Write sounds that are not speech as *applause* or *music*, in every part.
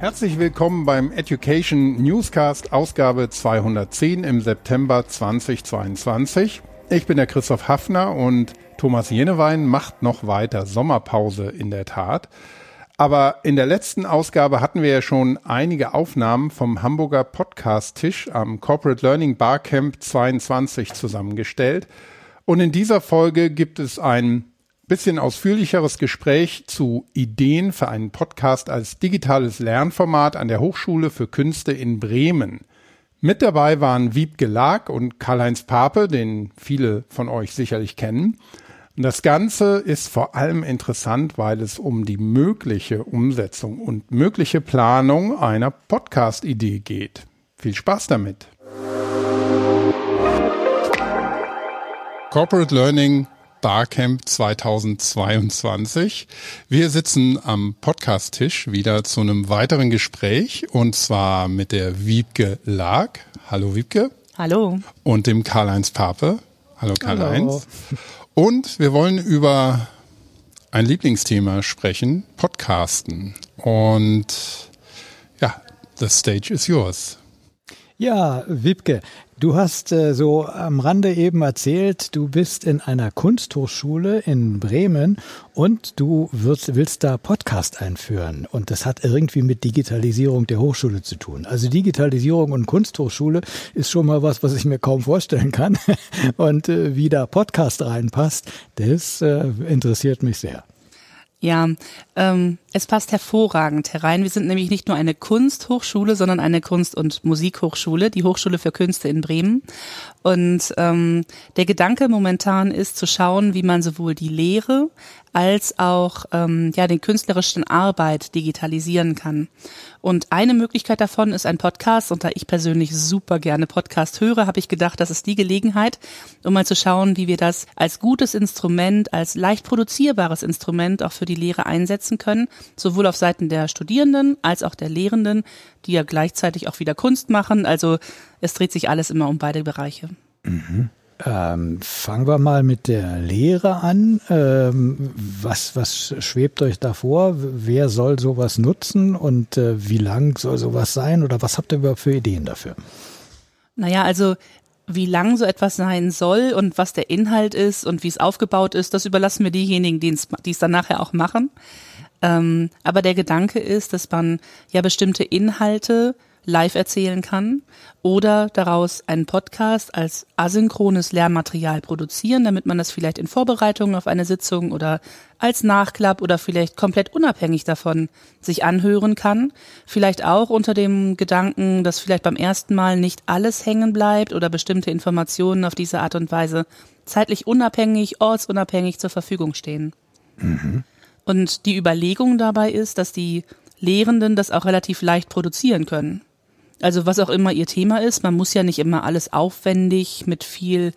Herzlich willkommen beim Education Newscast Ausgabe 210 im September 2022. Ich bin der Christoph Hafner und Thomas Jenewein macht noch weiter Sommerpause in der Tat. Aber in der letzten Ausgabe hatten wir ja schon einige Aufnahmen vom Hamburger Podcast-Tisch am Corporate Learning Barcamp 22 zusammengestellt. Und in dieser Folge gibt es ein bisschen ausführlicheres Gespräch zu Ideen für einen Podcast als digitales Lernformat an der Hochschule für Künste in Bremen. Mit dabei waren Wiebke Lag und Karl-Heinz Pape, den viele von euch sicherlich kennen. Das Ganze ist vor allem interessant, weil es um die mögliche Umsetzung und mögliche Planung einer Podcast-Idee geht. Viel Spaß damit! Corporate Learning Barcamp 2022. Wir sitzen am Podcast-Tisch wieder zu einem weiteren Gespräch und zwar mit der Wiebke Lag. Hallo Wiebke. Hallo. Und dem Karl-Heinz Pape. Hallo Karl-Heinz. Und wir wollen über ein Lieblingsthema sprechen, Podcasten. Und ja, the stage is yours. Ja, Wiebke, Du hast äh, so am Rande eben erzählt, du bist in einer Kunsthochschule in Bremen und du wirst, willst da Podcast einführen. Und das hat irgendwie mit Digitalisierung der Hochschule zu tun. Also Digitalisierung und Kunsthochschule ist schon mal was, was ich mir kaum vorstellen kann. *laughs* Und äh, wie da Podcast reinpasst, das äh, interessiert mich sehr. Ja, ähm, es passt hervorragend herein. Wir sind nämlich nicht nur eine Kunsthochschule, sondern eine Kunst- und Musikhochschule, die Hochschule für Künste in Bremen. Und ähm, der Gedanke momentan ist zu schauen, wie man sowohl die Lehre als auch ähm, ja den künstlerischen Arbeit digitalisieren kann. Und eine Möglichkeit davon ist ein Podcast. Und da ich persönlich super gerne Podcast höre, habe ich gedacht, das ist die Gelegenheit, um mal zu schauen, wie wir das als gutes Instrument, als leicht produzierbares Instrument auch für die Lehre einsetzen können, sowohl auf Seiten der Studierenden als auch der Lehrenden, die ja gleichzeitig auch wieder Kunst machen. Also es dreht sich alles immer um beide Bereiche. Mhm. Ähm, fangen wir mal mit der Lehre an. Ähm, was, was schwebt euch da vor? Wer soll sowas nutzen und äh, wie lang soll sowas sein? Oder was habt ihr überhaupt für Ideen dafür? Naja, also wie lang so etwas sein soll und was der Inhalt ist und wie es aufgebaut ist, das überlassen wir diejenigen, die es dann nachher auch machen. Ähm, aber der Gedanke ist, dass man ja bestimmte Inhalte live erzählen kann oder daraus einen Podcast als asynchrones Lernmaterial produzieren, damit man das vielleicht in Vorbereitung auf eine Sitzung oder als Nachklapp oder vielleicht komplett unabhängig davon sich anhören kann. Vielleicht auch unter dem Gedanken, dass vielleicht beim ersten Mal nicht alles hängen bleibt oder bestimmte Informationen auf diese Art und Weise zeitlich unabhängig, ortsunabhängig zur Verfügung stehen. Mhm. Und die Überlegung dabei ist, dass die Lehrenden das auch relativ leicht produzieren können. Also was auch immer ihr Thema ist, man muss ja nicht immer alles aufwendig mit viel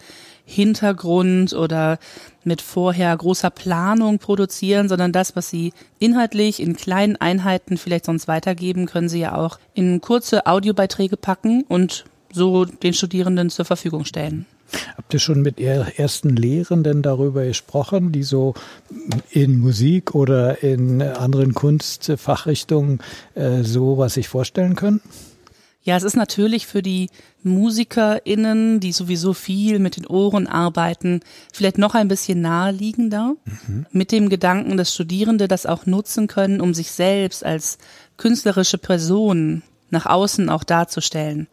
Hintergrund oder mit vorher großer Planung produzieren, sondern das, was sie inhaltlich in kleinen Einheiten vielleicht sonst weitergeben, können sie ja auch in kurze Audiobeiträge packen und so den Studierenden zur Verfügung stellen. Habt ihr schon mit ersten Lehrenden darüber gesprochen, die so in Musik oder in anderen Kunstfachrichtungen äh, so was sich vorstellen können? Ja, es ist natürlich für die MusikerInnen, die sowieso viel mit den Ohren arbeiten, vielleicht noch ein bisschen naheliegender, mhm. mit dem Gedanken, dass Studierende das auch nutzen können, um sich selbst als künstlerische Person nach außen auch darzustellen.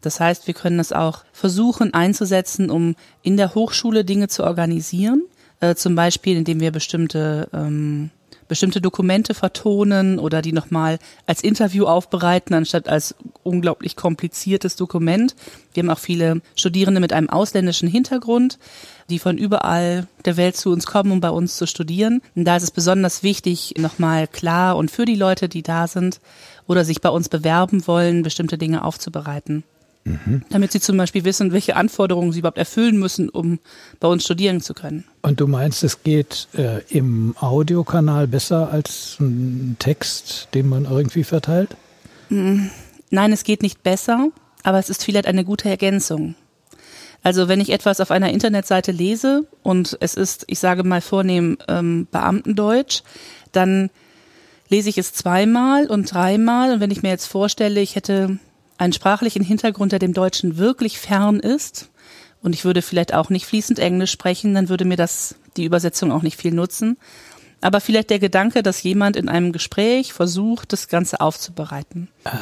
Das heißt, wir können es auch versuchen einzusetzen, um in der Hochschule Dinge zu organisieren, äh, zum Beispiel indem wir bestimmte ähm, bestimmte Dokumente vertonen oder die nochmal als Interview aufbereiten, anstatt als unglaublich kompliziertes Dokument. Wir haben auch viele Studierende mit einem ausländischen Hintergrund, die von überall der Welt zu uns kommen, um bei uns zu studieren. Und da ist es besonders wichtig, nochmal klar und für die Leute, die da sind oder sich bei uns bewerben wollen, bestimmte Dinge aufzubereiten. Mhm. Damit sie zum Beispiel wissen, welche Anforderungen sie überhaupt erfüllen müssen, um bei uns studieren zu können. Und du meinst, es geht äh, im Audiokanal besser als ein Text, den man irgendwie verteilt? Mhm. Nein, es geht nicht besser, aber es ist vielleicht eine gute Ergänzung. Also wenn ich etwas auf einer Internetseite lese und es ist, ich sage mal vornehm, ähm, Beamtendeutsch, dann lese ich es zweimal und dreimal und wenn ich mir jetzt vorstelle, ich hätte einen sprachlichen Hintergrund, der dem Deutschen wirklich fern ist und ich würde vielleicht auch nicht fließend Englisch sprechen, dann würde mir das die Übersetzung auch nicht viel nutzen. Aber vielleicht der Gedanke, dass jemand in einem Gespräch versucht, das Ganze aufzubereiten. Ah,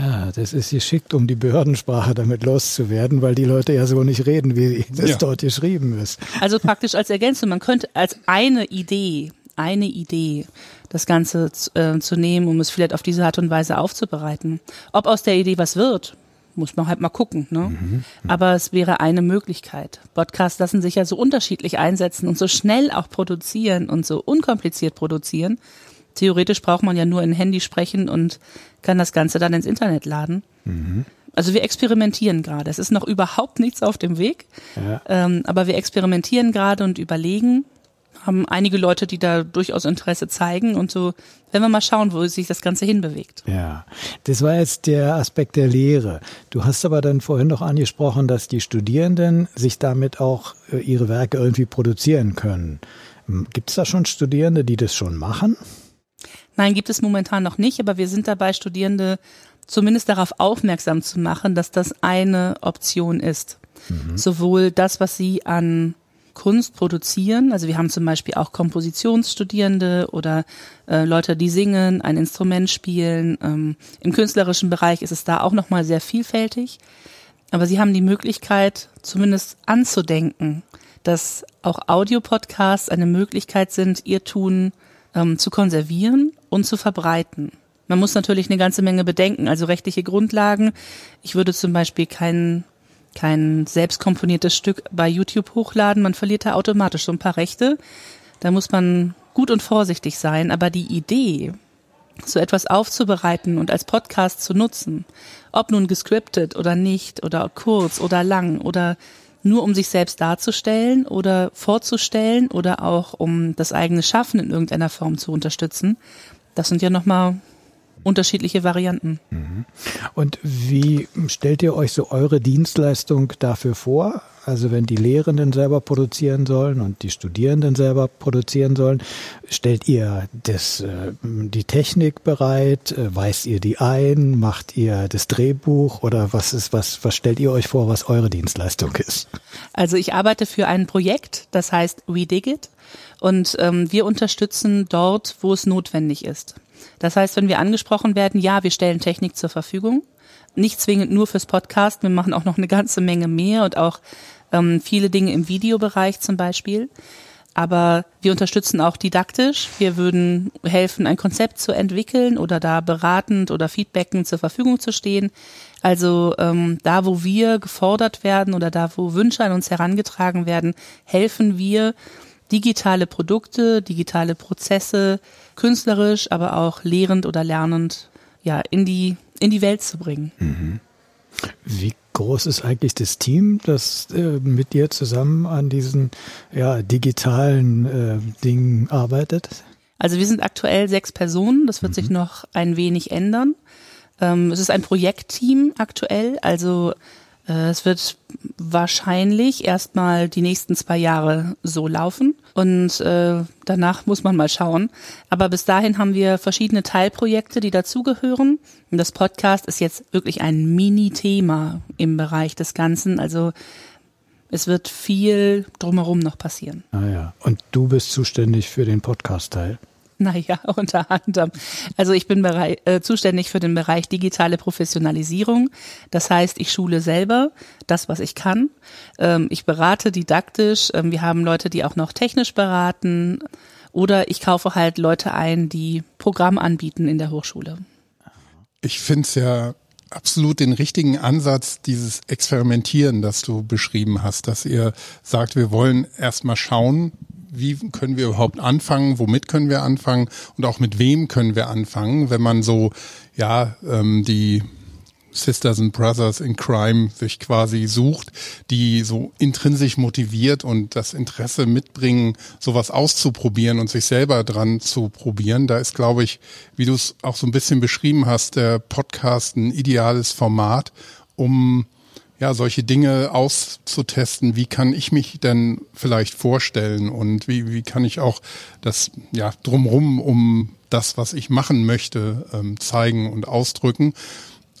ja, das ist geschickt, um die Behördensprache damit loszuwerden, weil die Leute ja so nicht reden, wie das ja. dort geschrieben ist. Also praktisch als Ergänzung, man könnte als eine Idee, eine Idee, das Ganze äh, zu nehmen, um es vielleicht auf diese Art und Weise aufzubereiten. Ob aus der Idee was wird, muss man halt mal gucken. Ne? Mhm, mhm. Aber es wäre eine Möglichkeit. Podcasts lassen sich ja so unterschiedlich einsetzen und so schnell auch produzieren und so unkompliziert produzieren. Theoretisch braucht man ja nur ein Handy sprechen und kann das Ganze dann ins Internet laden. Mhm. Also wir experimentieren gerade. Es ist noch überhaupt nichts auf dem Weg, ja. ähm, aber wir experimentieren gerade und überlegen, haben einige Leute, die da durchaus Interesse zeigen und so, wenn wir mal schauen, wo sich das Ganze hinbewegt. Ja, das war jetzt der Aspekt der Lehre. Du hast aber dann vorhin noch angesprochen, dass die Studierenden sich damit auch äh, ihre Werke irgendwie produzieren können. Gibt es da schon Studierende, die das schon machen? Nein, gibt es momentan noch nicht, aber wir sind dabei, Studierende zumindest darauf aufmerksam zu machen, dass das eine Option ist. Mhm. Sowohl das, was sie an Kunst produzieren. Also wir haben zum Beispiel auch Kompositionsstudierende oder äh, Leute, die singen, ein Instrument spielen. Ähm, Im künstlerischen Bereich ist es da auch nochmal sehr vielfältig. Aber sie haben die Möglichkeit, zumindest anzudenken, dass auch Audiopodcasts eine Möglichkeit sind, ihr Tun ähm, zu konservieren und zu verbreiten. Man muss natürlich eine ganze Menge bedenken, also rechtliche Grundlagen. Ich würde zum Beispiel keinen kein selbstkomponiertes Stück bei YouTube hochladen. Man verliert da automatisch so ein paar Rechte. Da muss man gut und vorsichtig sein. Aber die Idee, so etwas aufzubereiten und als Podcast zu nutzen, ob nun gescriptet oder nicht oder kurz oder lang oder nur um sich selbst darzustellen oder vorzustellen oder auch um das eigene Schaffen in irgendeiner Form zu unterstützen, das sind ja nochmal unterschiedliche Varianten. Mhm. Und wie stellt ihr euch so eure Dienstleistung dafür vor? Also wenn die Lehrenden selber produzieren sollen und die Studierenden selber produzieren sollen, stellt ihr das, äh, die Technik bereit? Äh, weist ihr die ein? Macht ihr das Drehbuch? Oder was ist, was, was stellt ihr euch vor, was eure Dienstleistung ist? Also ich arbeite für ein Projekt, das heißt We Dig It. Und ähm, wir unterstützen dort, wo es notwendig ist. Das heißt, wenn wir angesprochen werden, ja, wir stellen Technik zur Verfügung, nicht zwingend nur fürs Podcast, wir machen auch noch eine ganze Menge mehr und auch ähm, viele Dinge im Videobereich zum Beispiel. Aber wir unterstützen auch didaktisch. Wir würden helfen, ein Konzept zu entwickeln oder da beratend oder feedbackend zur Verfügung zu stehen. Also ähm, da, wo wir gefordert werden oder da, wo Wünsche an uns herangetragen werden, helfen wir, digitale Produkte, digitale Prozesse künstlerisch, aber auch lehrend oder lernend ja in die in die Welt zu bringen. Mhm. Wie groß ist eigentlich das Team, das äh, mit dir zusammen an diesen ja, digitalen äh, Dingen arbeitet? Also wir sind aktuell sechs Personen, das wird mhm. sich noch ein wenig ändern. Ähm, es ist ein Projektteam aktuell, also äh, es wird wahrscheinlich erstmal die nächsten zwei Jahre so laufen und äh, danach muss man mal schauen. Aber bis dahin haben wir verschiedene Teilprojekte, die dazugehören. Und das Podcast ist jetzt wirklich ein Mini-Thema im Bereich des Ganzen. Also es wird viel drumherum noch passieren. Ah ja. Und du bist zuständig für den Podcast-Teil? *laughs* Naja, unter anderem. Also ich bin berei äh, zuständig für den Bereich digitale Professionalisierung. Das heißt, ich schule selber das, was ich kann. Ähm, ich berate didaktisch. Ähm, wir haben Leute, die auch noch technisch beraten. Oder ich kaufe halt Leute ein, die Programm anbieten in der Hochschule. Ich finde es ja absolut den richtigen Ansatz, dieses Experimentieren, das du beschrieben hast, dass ihr sagt, wir wollen erstmal schauen, wie können wir überhaupt anfangen, womit können wir anfangen und auch mit wem können wir anfangen, wenn man so, ja, ähm, die Sisters and Brothers in Crime sich quasi sucht, die so intrinsisch motiviert und das Interesse mitbringen, sowas auszuprobieren und sich selber dran zu probieren. Da ist, glaube ich, wie du es auch so ein bisschen beschrieben hast, der Podcast ein ideales Format, um ja, solche Dinge auszutesten. Wie kann ich mich denn vielleicht vorstellen und wie, wie kann ich auch das ja drumrum um das, was ich machen möchte, ähm, zeigen und ausdrücken.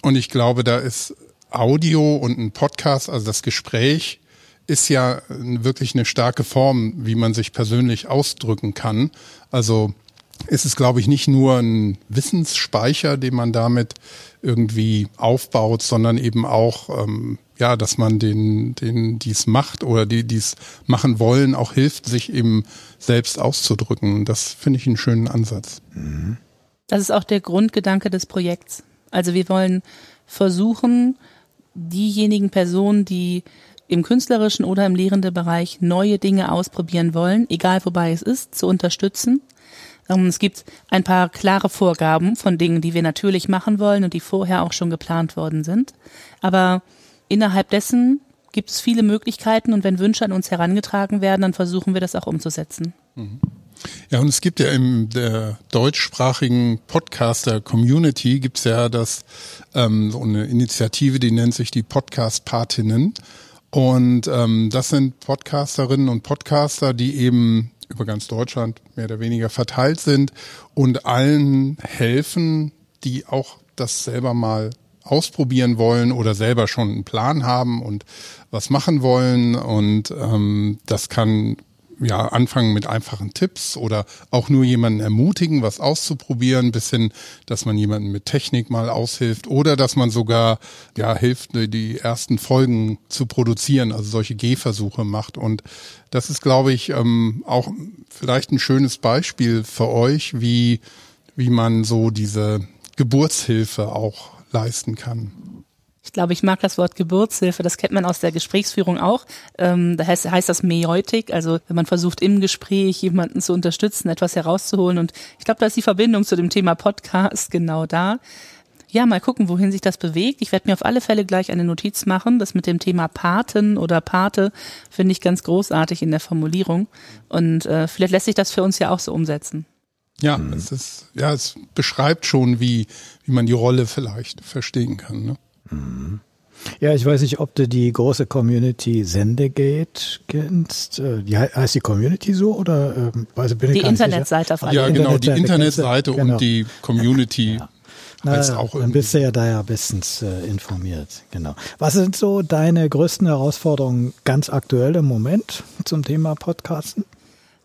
Und ich glaube, da ist Audio und ein Podcast, also das Gespräch, ist ja wirklich eine starke Form, wie man sich persönlich ausdrücken kann. Also ist es, glaube ich, nicht nur ein Wissensspeicher, den man damit irgendwie aufbaut, sondern eben auch, ähm, ja, dass man den, den dies macht oder die dies machen wollen, auch hilft, sich eben selbst auszudrücken. Das finde ich einen schönen Ansatz. Das ist auch der Grundgedanke des Projekts. Also wir wollen versuchen, diejenigen Personen, die im künstlerischen oder im lehrenden Bereich neue Dinge ausprobieren wollen, egal wobei es ist, zu unterstützen. Ähm, es gibt ein paar klare Vorgaben von Dingen, die wir natürlich machen wollen und die vorher auch schon geplant worden sind. Aber innerhalb dessen gibt es viele Möglichkeiten und wenn Wünsche an uns herangetragen werden, dann versuchen wir das auch umzusetzen. Ja, und es gibt ja in der deutschsprachigen Podcaster-Community gibt's ja das ähm, so eine Initiative, die nennt sich die Podcast-Patinnen. Und ähm, das sind Podcasterinnen und Podcaster, die eben über ganz Deutschland mehr oder weniger verteilt sind und allen helfen, die auch das selber mal ausprobieren wollen oder selber schon einen Plan haben und was machen wollen. Und ähm, das kann ja, anfangen mit einfachen Tipps oder auch nur jemanden ermutigen, was auszuprobieren, bis hin, dass man jemanden mit Technik mal aushilft oder dass man sogar, ja, hilft, die ersten Folgen zu produzieren, also solche Gehversuche macht. Und das ist, glaube ich, ähm, auch vielleicht ein schönes Beispiel für euch, wie, wie man so diese Geburtshilfe auch leisten kann. Ich glaube, ich mag das Wort Geburtshilfe, das kennt man aus der Gesprächsführung auch. Ähm, da heißt, heißt das Meiotik, also wenn man versucht im Gespräch jemanden zu unterstützen, etwas herauszuholen. Und ich glaube, da ist die Verbindung zu dem Thema Podcast genau da. Ja, mal gucken, wohin sich das bewegt. Ich werde mir auf alle Fälle gleich eine Notiz machen. Das mit dem Thema Paten oder Pate finde ich ganz großartig in der Formulierung. Und äh, vielleicht lässt sich das für uns ja auch so umsetzen. Ja, mhm. es ist, ja, es beschreibt schon, wie, wie man die Rolle vielleicht verstehen kann. Ne? Ja, ich weiß nicht, ob du die große Community Sendegate kennst. Äh, die heißt die Community so oder also bin ich Die Internetseite von Ja, genau, die Internetseite genau. und die Community. Ja. Na, heißt auch dann bist du ja da ja bestens äh, informiert, genau. Was sind so deine größten Herausforderungen ganz aktuell im Moment zum Thema Podcasten?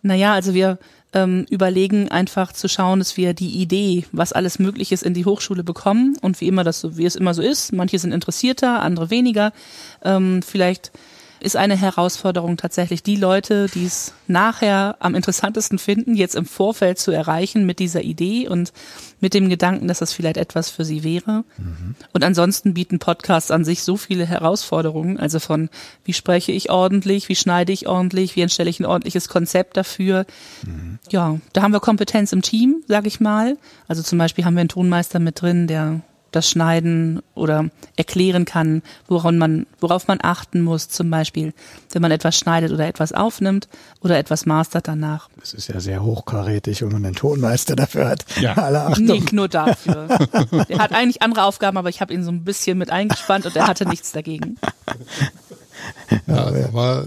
Naja, also wir ähm, überlegen, einfach zu schauen, dass wir die Idee, was alles möglich ist, in die Hochschule bekommen und wie immer das so, wie es immer so ist. Manche sind interessierter, andere weniger. Ähm, vielleicht ist eine Herausforderung tatsächlich, die Leute, die es nachher am interessantesten finden, jetzt im Vorfeld zu erreichen mit dieser Idee und mit dem Gedanken, dass das vielleicht etwas für sie wäre. Mhm. Und ansonsten bieten Podcasts an sich so viele Herausforderungen, also von wie spreche ich ordentlich, wie schneide ich ordentlich, wie entstelle ich ein ordentliches Konzept dafür. Mhm. Ja, da haben wir Kompetenz im Team, sag ich mal. Also zum Beispiel haben wir einen Tonmeister mit drin, der das Schneiden oder erklären kann, worauf man, worauf man achten muss, zum Beispiel, wenn man etwas schneidet oder etwas aufnimmt oder etwas mastert danach. Das ist ja sehr hochkarätig, wenn man einen Tonmeister dafür hat. Ja. Alle Achtung. Nicht nur dafür. *laughs* er hat eigentlich andere Aufgaben, aber ich habe ihn so ein bisschen mit eingespannt und er hatte nichts dagegen. *laughs* Ja, aber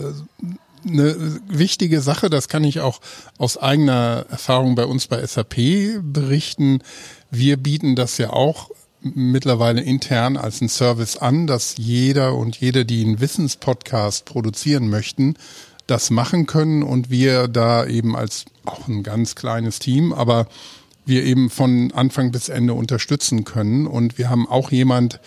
eine wichtige Sache, das kann ich auch aus eigener Erfahrung bei uns bei SAP berichten. Wir bieten das ja auch mittlerweile intern als ein Service an, dass jeder und jede, die einen Wissenspodcast produzieren möchten, das machen können und wir da eben als auch ein ganz kleines Team, aber wir eben von Anfang bis Ende unterstützen können. Und wir haben auch jemand,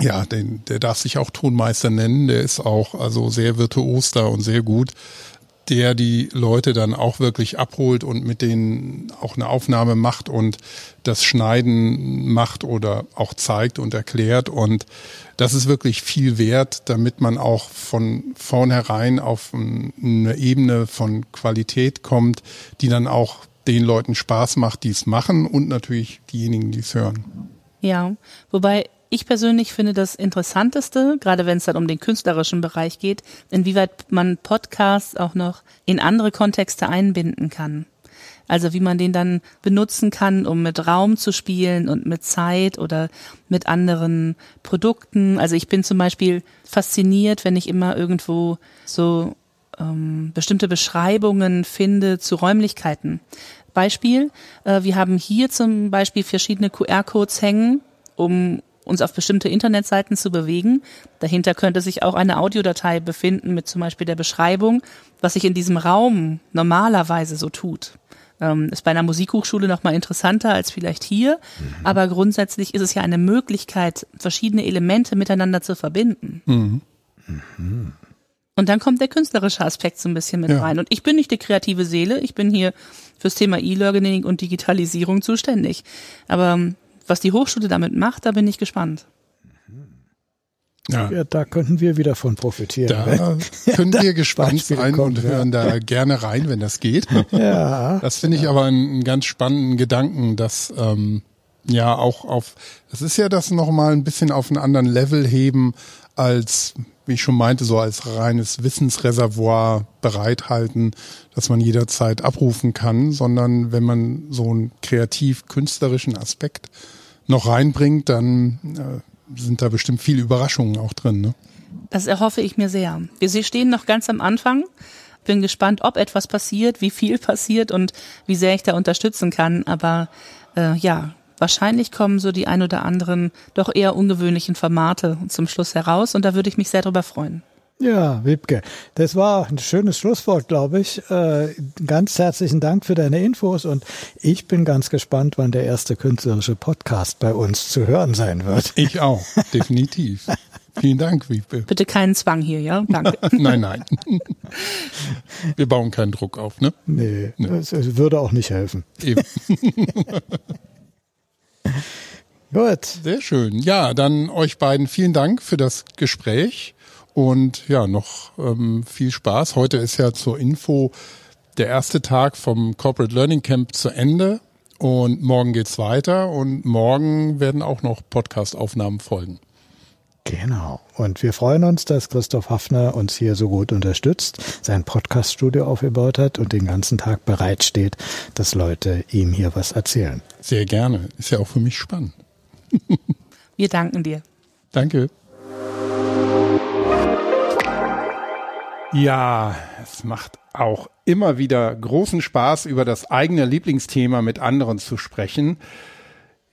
ja, den, der darf sich auch Tonmeister nennen, der ist auch also sehr virtuos da und sehr gut der die Leute dann auch wirklich abholt und mit denen auch eine Aufnahme macht und das Schneiden macht oder auch zeigt und erklärt. Und das ist wirklich viel wert, damit man auch von vornherein auf eine Ebene von Qualität kommt, die dann auch den Leuten Spaß macht, die es machen und natürlich diejenigen, die es hören. Ja, wobei ich persönlich finde das Interessanteste, gerade wenn es dann um den künstlerischen Bereich geht, inwieweit man Podcasts auch noch in andere Kontexte einbinden kann. Also wie man den dann benutzen kann, um mit Raum zu spielen und mit Zeit oder mit anderen Produkten. Also ich bin zum Beispiel fasziniert, wenn ich immer irgendwo so ähm, bestimmte Beschreibungen finde zu Räumlichkeiten. Beispiel, äh, wir haben hier zum Beispiel verschiedene QR-Codes hängen, um uns auf bestimmte Internetseiten zu bewegen. Dahinter könnte sich auch eine Audiodatei befinden mit zum Beispiel der Beschreibung, was sich in diesem Raum normalerweise so tut. Ähm, ist bei einer Musikhochschule nochmal interessanter als vielleicht hier, mhm. aber grundsätzlich ist es ja eine Möglichkeit, verschiedene Elemente miteinander zu verbinden. Mhm. Mhm. Und dann kommt der künstlerische Aspekt so ein bisschen mit ja. rein. Und ich bin nicht die kreative Seele, ich bin hier fürs Thema E-Learning und Digitalisierung zuständig. Aber ähm, was die Hochschule damit macht, da bin ich gespannt. Ja. ja. da könnten wir wieder von profitieren. Da können *laughs* wir gespannt sein kommt, und hören ja. da gerne rein, wenn das geht. *laughs* Ja. Das finde ich aber einen, einen, ganz spannenden Gedanken, dass ähm, ja auch auf, das ist ja das nochmal ein bisschen auf einen anderen Level heben als, wie ich schon meinte, so als reines Wissensreservoir bereithalten, dass man jederzeit abrufen kann, sondern wenn man so einen kreativ-künstlerischen Aspekt noch reinbringt, dann äh, sind da bestimmt viele Überraschungen auch drin. Ne? Das erhoffe ich mir sehr. Wir stehen noch ganz am Anfang. Bin gespannt, ob etwas passiert, wie viel *laughs* passiert und wie sehr ich da unterstützen kann. Aber äh, ja, wahrscheinlich kommen so die ein oder anderen doch eher ungewöhnlichen Formate zum Schluss heraus und da würde ich mich sehr drüber freuen. Ja, Wibke, das war ein schönes Schlusswort, glaube ich. Äh, ganz herzlichen Dank für deine Infos und ich bin ganz gespannt, wann der erste künstlerische Podcast bei uns zu hören sein wird. Ich auch, *laughs* definitiv. Vielen Dank, Wiebke. Bitte keinen Zwang hier, ja? Danke. *laughs* nein, nein. Wir bauen keinen Druck auf, ne? Nee, nee. Das, das würde auch nicht helfen. Eben. *laughs* Gut. Sehr schön. Ja, dann euch beiden vielen Dank für das Gespräch. Und ja, noch ähm, viel Spaß. Heute ist ja zur Info der erste Tag vom Corporate Learning Camp zu Ende. Und morgen geht's weiter und morgen werden auch noch Podcast-Aufnahmen folgen. Genau. Und wir freuen uns, dass Christoph Hafner uns hier so gut unterstützt, sein Podcast-Studio aufgebaut hat und den ganzen Tag bereitsteht, dass Leute ihm hier was erzählen. Sehr gerne. Ist ja auch für mich spannend. *laughs* wir danken dir. Danke. Ja, es macht auch immer wieder großen Spaß, über das eigene Lieblingsthema mit anderen zu sprechen.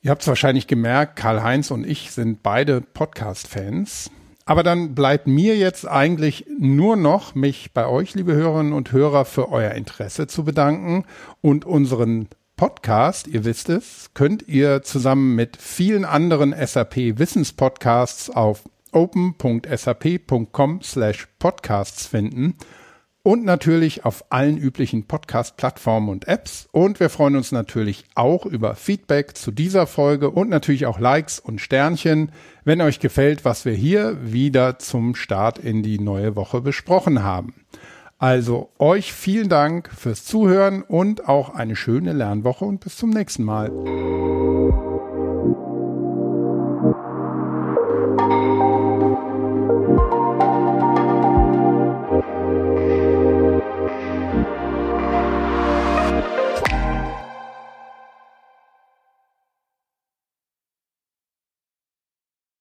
Ihr habt es wahrscheinlich gemerkt, Karl-Heinz und ich sind beide Podcast-Fans. Aber dann bleibt mir jetzt eigentlich nur noch, mich bei euch, liebe Hörerinnen und Hörer, für euer Interesse zu bedanken und unseren Podcast, ihr wisst es, könnt ihr zusammen mit vielen anderen SAP Wissenspodcasts auf open.sap.com slash podcasts finden und natürlich auf allen üblichen Podcast-Plattformen und Apps. Und wir freuen uns natürlich auch über Feedback zu dieser Folge und natürlich auch Likes und Sternchen, wenn euch gefällt, was wir hier wieder zum Start in die neue Woche besprochen haben. Also euch vielen Dank fürs Zuhören und auch eine schöne Lernwoche und bis zum nächsten Mal.